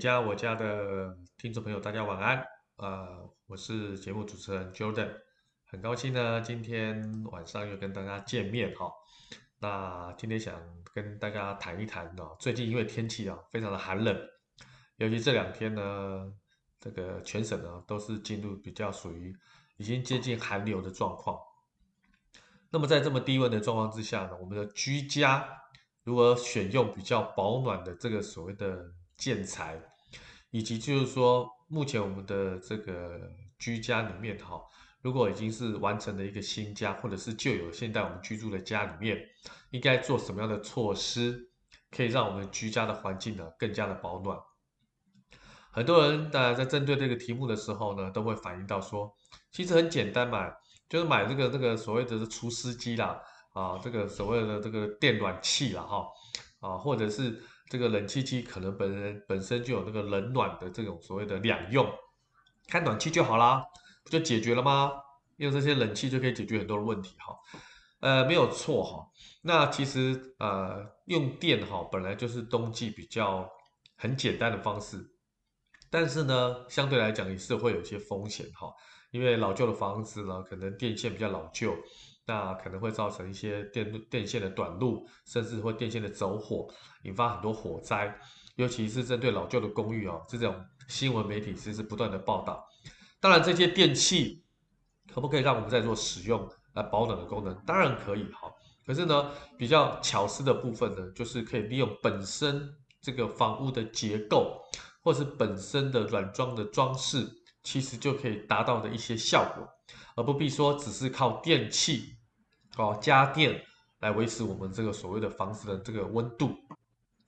家我家的听众朋友，大家晚安。啊、呃，我是节目主持人 Jordan，很高兴呢，今天晚上又跟大家见面哈。那今天想跟大家谈一谈呢，最近因为天气啊非常的寒冷，尤其这两天呢，这个全省呢都是进入比较属于已经接近寒流的状况。那么在这么低温的状况之下呢，我们的居家如何选用比较保暖的这个所谓的建材，以及就是说目前我们的这个居家里面哈。如果已经是完成了一个新家，或者是旧有现在我们居住的家里面，应该做什么样的措施，可以让我们居家的环境呢更加的保暖？很多人当然在针对这个题目的时候呢，都会反映到说，其实很简单嘛，就是买这个这个所谓的除湿机啦，啊，这个所谓的这个电暖气啦，哈，啊，或者是这个冷气机可能本人本身就有那个冷暖的这种所谓的两用，开暖气就好啦。不就解决了吗？用这些冷气就可以解决很多的问题哈，呃，没有错哈。那其实呃，用电哈本来就是冬季比较很简单的方式，但是呢，相对来讲也是会有一些风险哈，因为老旧的房子呢，可能电线比较老旧，那可能会造成一些电电线的短路，甚至会电线的走火，引发很多火灾。尤其是针对老旧的公寓啊，这种新闻媒体其实是不断的报道。当然，这些电器可不可以让我们在做使用来保暖的功能？当然可以哈。可是呢，比较巧思的部分呢，就是可以利用本身这个房屋的结构，或是本身的软装的装饰，其实就可以达到的一些效果，而不必说只是靠电器哦，家电来维持我们这个所谓的房子的这个温度。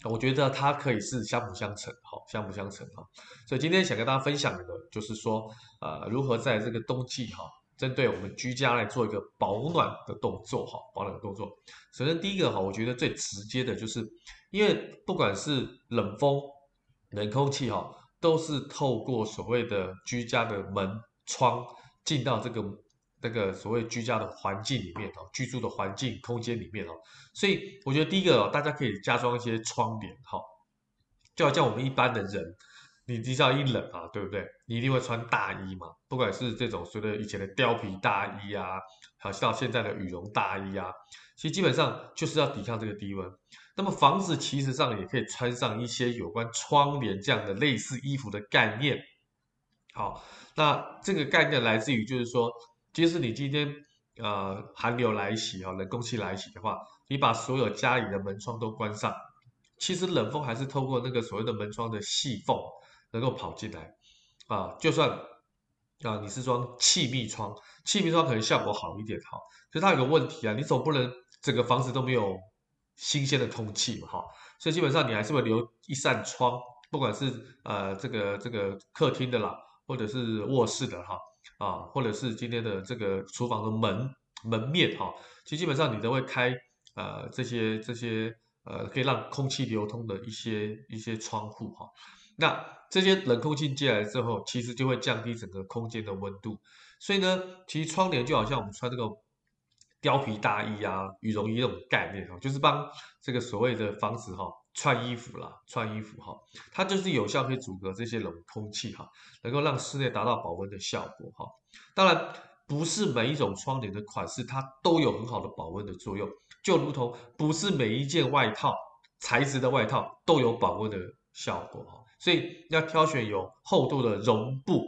我觉得它可以是相辅相成，好，相辅相成，哈。所以今天想跟大家分享的，就是说，呃，如何在这个冬季，哈，针对我们居家来做一个保暖的动作，哈，保暖的动作。首先第一个，哈，我觉得最直接的就是，因为不管是冷风、冷空气，哈，都是透过所谓的居家的门窗进到这个。那个所谓居家的环境里面哦，居住的环境空间里面哦，所以我觉得第一个，大家可以加装一些窗帘哈，就好像我们一般的人，你知道一冷啊，对不对？你一定会穿大衣嘛，不管是这种所谓的以前的貂皮大衣啊，好像到现在的羽绒大衣啊，其实基本上就是要抵抗这个低温。那么房子其实上也可以穿上一些有关窗帘这样的类似衣服的概念。好，那这个概念来自于就是说。即使你今天呃寒流来袭哈，冷空气来袭的话，你把所有家里的门窗都关上，其实冷风还是透过那个所谓的门窗的细缝能够跑进来啊。就算啊你是装气密窗，气密窗可能效果好一点哈，可是它有个问题啊，你总不能整个房子都没有新鲜的空气嘛哈，所以基本上你还是会留一扇窗，不管是呃这个这个客厅的啦，或者是卧室的哈。啊，或者是今天的这个厨房的门门面哈，其实基本上你都会开呃这些这些呃可以让空气流通的一些一些窗户哈。那这些冷空气进来之后，其实就会降低整个空间的温度。所以呢，其实窗帘就好像我们穿这个貂皮大衣啊、羽绒衣那种概念哈，就是帮这个所谓的房子哈。穿衣服啦，穿衣服哈，它就是有效可以阻隔这些冷空气哈，能够让室内达到保温的效果哈。当然，不是每一种窗帘的款式它都有很好的保温的作用，就如同不是每一件外套材质的外套都有保温的效果哈。所以要挑选有厚度的绒布，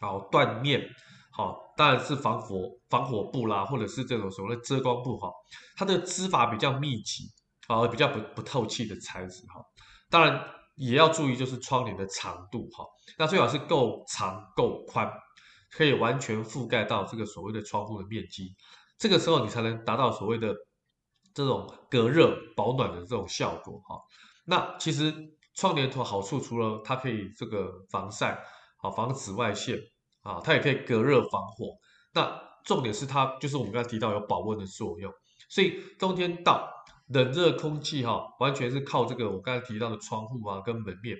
好缎面，好当然是防火防火布啦，或者是这种所谓的遮光布哈，它的织法比较密集。啊，比较不不透气的材质哈，当然也要注意，就是窗帘的长度哈，那最好是够长够宽，可以完全覆盖到这个所谓的窗户的面积，这个时候你才能达到所谓的这种隔热保暖的这种效果哈。那其实窗帘的好处，除了它可以这个防晒，好防紫外线啊，它也可以隔热防火。那重点是它就是我们刚才提到有保温的作用，所以冬天到。冷热空气哈，完全是靠这个我刚才提到的窗户啊跟门面。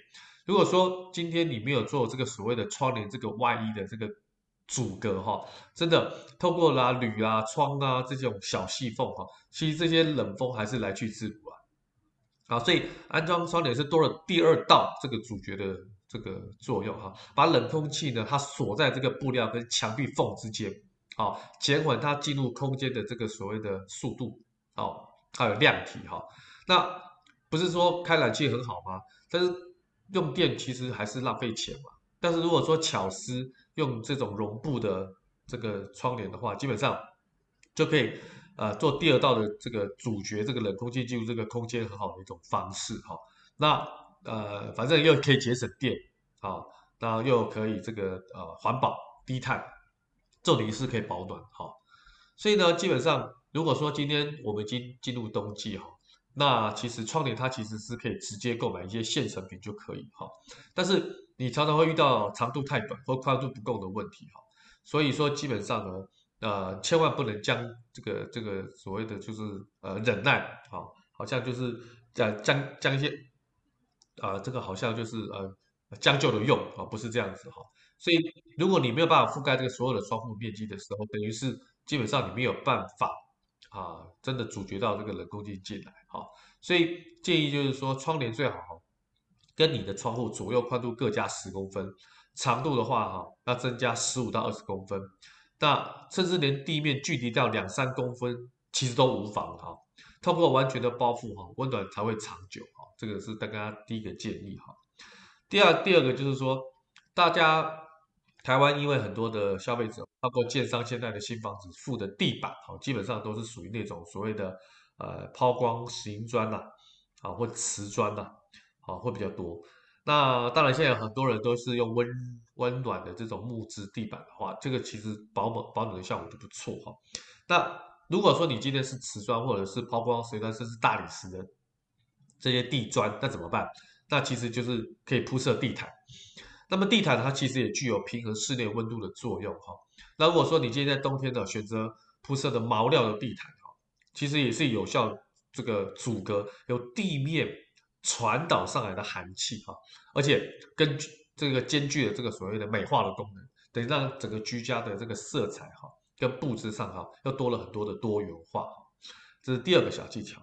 如果说今天你没有做这个所谓的窗帘这个外衣的这个阻隔哈，真的透过啦铝啊窗啊这种小细缝哈，其实这些冷风还是来去自如啊。啊，所以安装窗帘是多了第二道这个主角的这个作用哈，把冷空气呢它锁在这个布料跟墙壁缝之间，好，减缓它进入空间的这个所谓的速度，哦，还有量体哈。那不是说开冷气很好吗？但是用电其实还是浪费钱嘛。但是如果说巧思用这种绒布的这个窗帘的话，基本上就可以。呃，做第二道的这个主角，这个冷空气进入这个空间很好的一种方式哈。那呃，反正又可以节省电，好，那又可以这个呃环保低碳，重点是可以保暖哈。所以呢，基本上如果说今天我们已经进入冬季哈，那其实窗帘它其实是可以直接购买一些现成品就可以哈。但是你常常会遇到长度太短或宽度不够的问题哈。所以说基本上呢。呃，千万不能将这个这个所谓的就是呃忍耐，好、哦，好像就是呃将将一些啊、这个好像就是呃将就的用啊、不是这样子哈、所以如果你没有办法覆盖这个所有的窗户面积的时候，等于是基本上你没有办法啊真的阻绝到这个冷空气进来，哈、所以建议就是说窗帘最好跟你的窗户左右宽度各加十公分，长度的话哈、哦、要增加十五到二十公分。那甚至连地面距离到两三公分，其实都无妨哈。透过完全的包覆哈，温暖才会长久哈。这个是大家第一个建议哈。第二，第二个就是说，大家台湾因为很多的消费者，包括建商现在的新房子附的地板哈，基本上都是属于那种所谓的呃抛光石英砖呐，啊或瓷砖呐，啊会比较多。那当然，现在很多人都是用温温暖的这种木质地板的话，这个其实保暖保暖的效果就不错哈。那如果说你今天是瓷砖或者是抛光石砖，甚至大理石的这些地砖，那怎么办？那其实就是可以铺设地毯。那么地毯它其实也具有平衡室内温度的作用哈。那如果说你今天在冬天的选择铺设的毛料的地毯哈，其实也是有效这个阻隔由地面。传导上来的寒气哈，而且根据这个兼具了这个所谓的美化的功能，等于让整个居家的这个色彩哈跟布置上哈又多了很多的多元化，这是第二个小技巧。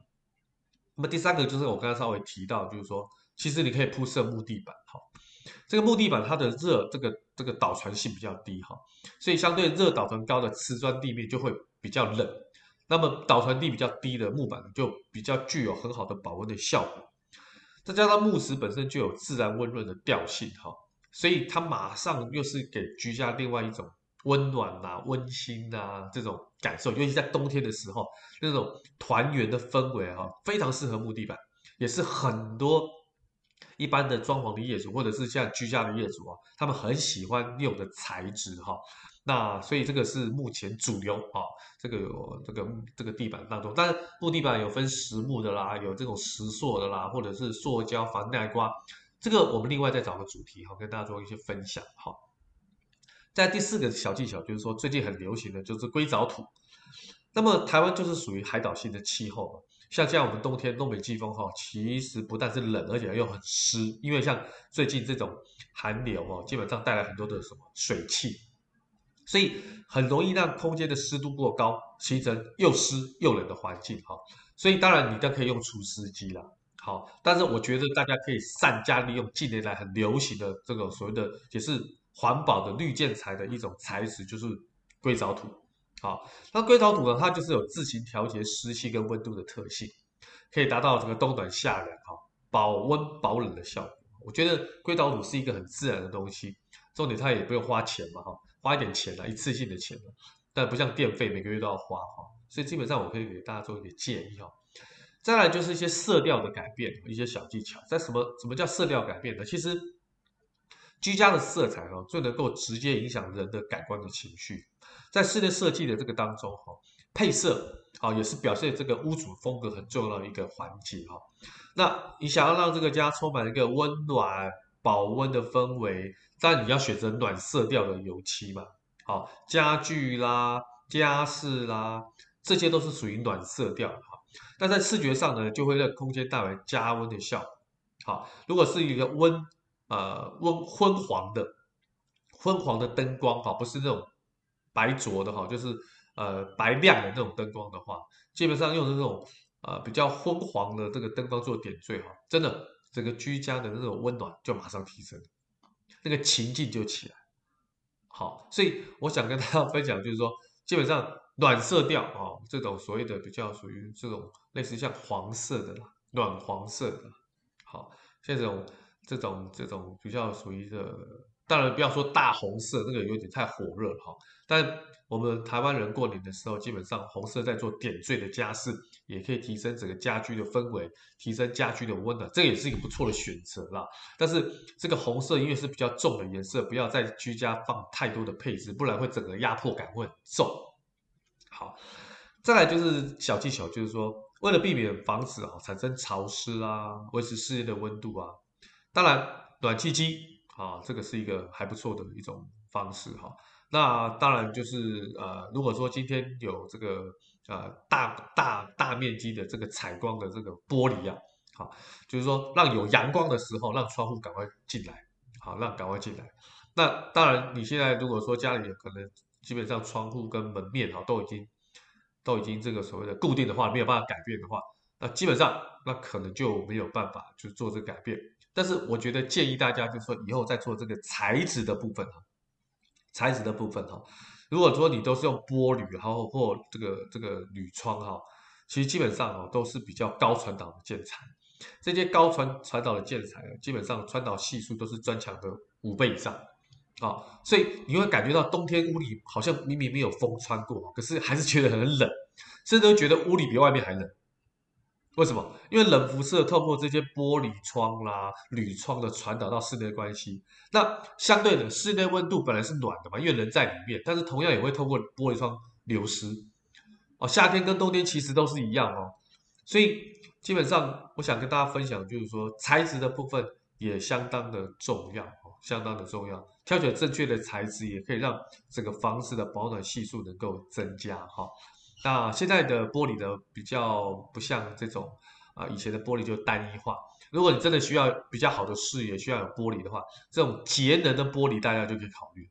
那么第三个就是我刚才稍微提到，就是说其实你可以铺设木地板哈，这个木地板它的热这个这个导传性比较低哈，所以相对热导传高的瓷砖地面就会比较冷，那么导传力比较低的木板就比较具有很好的保温的效果。再加上木石本身就有自然温润的调性哈，所以它马上又是给居家另外一种温暖呐、啊、温馨呐、啊、这种感受，尤其在冬天的时候，那种团圆的氛围哈，非常适合木地板，也是很多一般的装潢的业主或者是像居家的业主啊，他们很喜欢用的材质哈。那所以这个是目前主流啊，这个有这个这个地板当中，但是木地板有分实木的啦，有这种石塑的啦，或者是塑胶防耐刮，这个我们另外再找个主题哈，跟大家做一些分享哈。在第四个小技巧就是说，最近很流行的就是硅藻土。那么台湾就是属于海岛性的气候嘛，像像我们冬天东北季风哈，其实不但是冷，而且又很湿，因为像最近这种寒流哦，基本上带来很多的什么水汽。所以很容易让空间的湿度过高，形成又湿又冷的环境哈。所以当然你都可以用除湿机了，好，但是我觉得大家可以善加利用近年来很流行的这个所谓的也是环保的绿建材的一种材质，就是硅藻土。好，那硅藻土呢，它就是有自行调节湿气跟温度的特性，可以达到这个冬暖夏凉哈，保温保冷的效果。我觉得硅藻土是一个很自然的东西，重点它也不用花钱嘛哈。花一点钱了，一次性的钱了，但不像电费每个月都要花哈，所以基本上我可以给大家做一点建议哈。再来就是一些色调的改变，一些小技巧。在什么什么叫色调改变呢？其实居家的色彩哈，最能够直接影响人的感官的情绪。在室内设计的这个当中哈，配色啊也是表现这个屋主风格很重要的一个环节哈。那你想要让这个家充满一个温暖，保温的氛围，但你要选择暖色调的油漆嘛。好，家具啦、家饰啦，这些都是属于暖色调哈。那在视觉上呢，就会让空间带来加温的效果。好，如果是一个温呃温昏黄的昏黄的灯光哈，不是那种白灼的哈，就是呃白亮的那种灯光的话，基本上用的那种、呃、比较昏黄的这个灯光做点缀哈，真的整个居家的那种温暖就马上提升，那个情境就起来。好，所以我想跟大家分享，就是说，基本上暖色调啊，这种所谓的比较属于这种类似像黄色的啦，暖黄色的，好，像这种这种这种比较属于的。当然不要说大红色，那个有点太火热了哈。但我们台湾人过年的时候，基本上红色在做点缀的家饰，也可以提升整个家居的氛围，提升家居的温暖，这也是一个不错的选择啦。但是这个红色因为是比较重的颜色，不要在居家放太多的配置，不然会整个压迫感会很重。好，再来就是小技巧，就是说为了避免房子啊产生潮湿啊，维持室内的温度啊，当然暖气机。啊，这个是一个还不错的一种方式哈。那当然就是呃，如果说今天有这个呃大大大面积的这个采光的这个玻璃啊，好，就是说让有阳光的时候，让窗户赶快进来，好，让赶快进来。那当然，你现在如果说家里可能基本上窗户跟门面哈都已经都已经这个所谓的固定的话，没有办法改变的话，那基本上那可能就没有办法去做这个改变。但是我觉得建议大家就是说以后再做这个材质的部分哈，材质的部分哈，如果说你都是用玻璃然后或这个这个铝窗哈，其实基本上哈都是比较高传导的建材，这些高传传导的建材基本上传导系数都是砖墙的五倍以上。啊，所以你会感觉到冬天屋里好像明明没有风穿过，可是还是觉得很冷，甚至会觉得屋里比外面还冷。为什么？因为冷辐射透过这些玻璃窗啦、铝窗的传导到室内关系，那相对的室内温度本来是暖的嘛，因为人在里面，但是同样也会透过玻璃窗流失。哦，夏天跟冬天其实都是一样哦，所以基本上我想跟大家分享，就是说材质的部分也相当的重要，相当的重要。挑选正确的材质，也可以让整个房子的保暖系数能够增加哈。那现在的玻璃呢，比较不像这种啊，以前的玻璃就单一化。如果你真的需要比较好的视野，需要有玻璃的话，这种节能的玻璃大家就可以考虑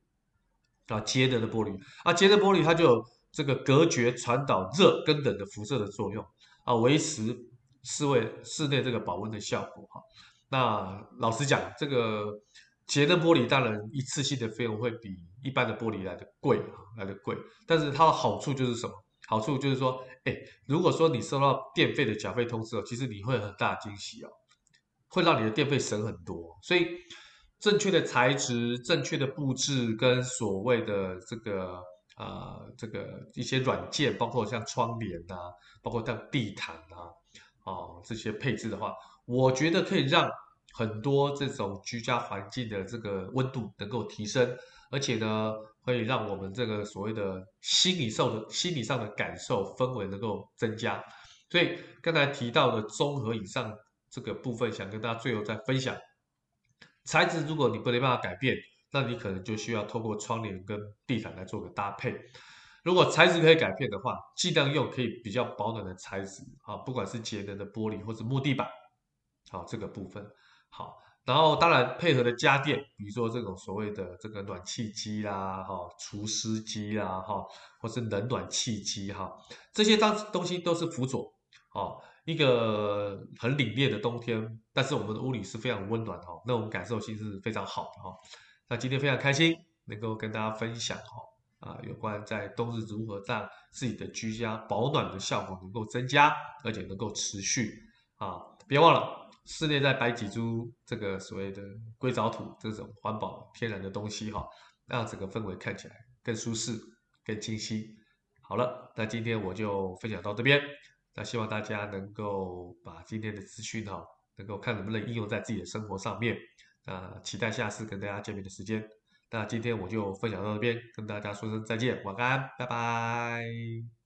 啊。节能的玻璃啊，节能玻璃它就有这个隔绝、传导热跟冷的辐射的作用啊，维持室内室内这个保温的效果哈。那老实讲，这个节能玻璃当然一次性的费用会比一般的玻璃来的贵啊，来的贵，但是它的好处就是什么？好处就是说，哎，如果说你收到电费的缴费通知哦，其实你会很大的惊喜哦，会让你的电费省很多。所以，正确的材质、正确的布置跟所谓的这个啊、呃，这个一些软件，包括像窗帘啊，包括像地毯呐啊，哦，这些配置的话，我觉得可以让很多这种居家环境的这个温度能够提升，而且呢。可以让我们这个所谓的心理受的心理上的感受氛围能够增加，所以刚才提到的综合以上这个部分，想跟大家最后再分享。材质如果你不能办法改变，那你可能就需要透过窗帘跟地毯来做个搭配。如果材质可以改变的话，尽量用可以比较保暖的材质啊，不管是节能的玻璃或者木地板，好，这个部分好。然后当然配合的家电，比如说这种所谓的这个暖气机啦，哈，除湿机啦，哈，或是冷暖气机哈，这些当东西都是辅佐，哦，一个很凛冽的冬天，但是我们的屋里是非常温暖哦，那种感受性是非常好的哈。那今天非常开心能够跟大家分享哈，啊，有关在冬日如何让自己的居家保暖的效果能够增加，而且能够持续啊，别忘了。室内再摆几株这个所谓的硅藻土这种环保天然的东西哈，让整个氛围看起来更舒适、更清晰。好了，那今天我就分享到这边。那希望大家能够把今天的资讯哈，能够看能不能应用在自己的生活上面。那期待下次跟大家见面的时间。那今天我就分享到这边，跟大家说声再见，晚安，拜拜。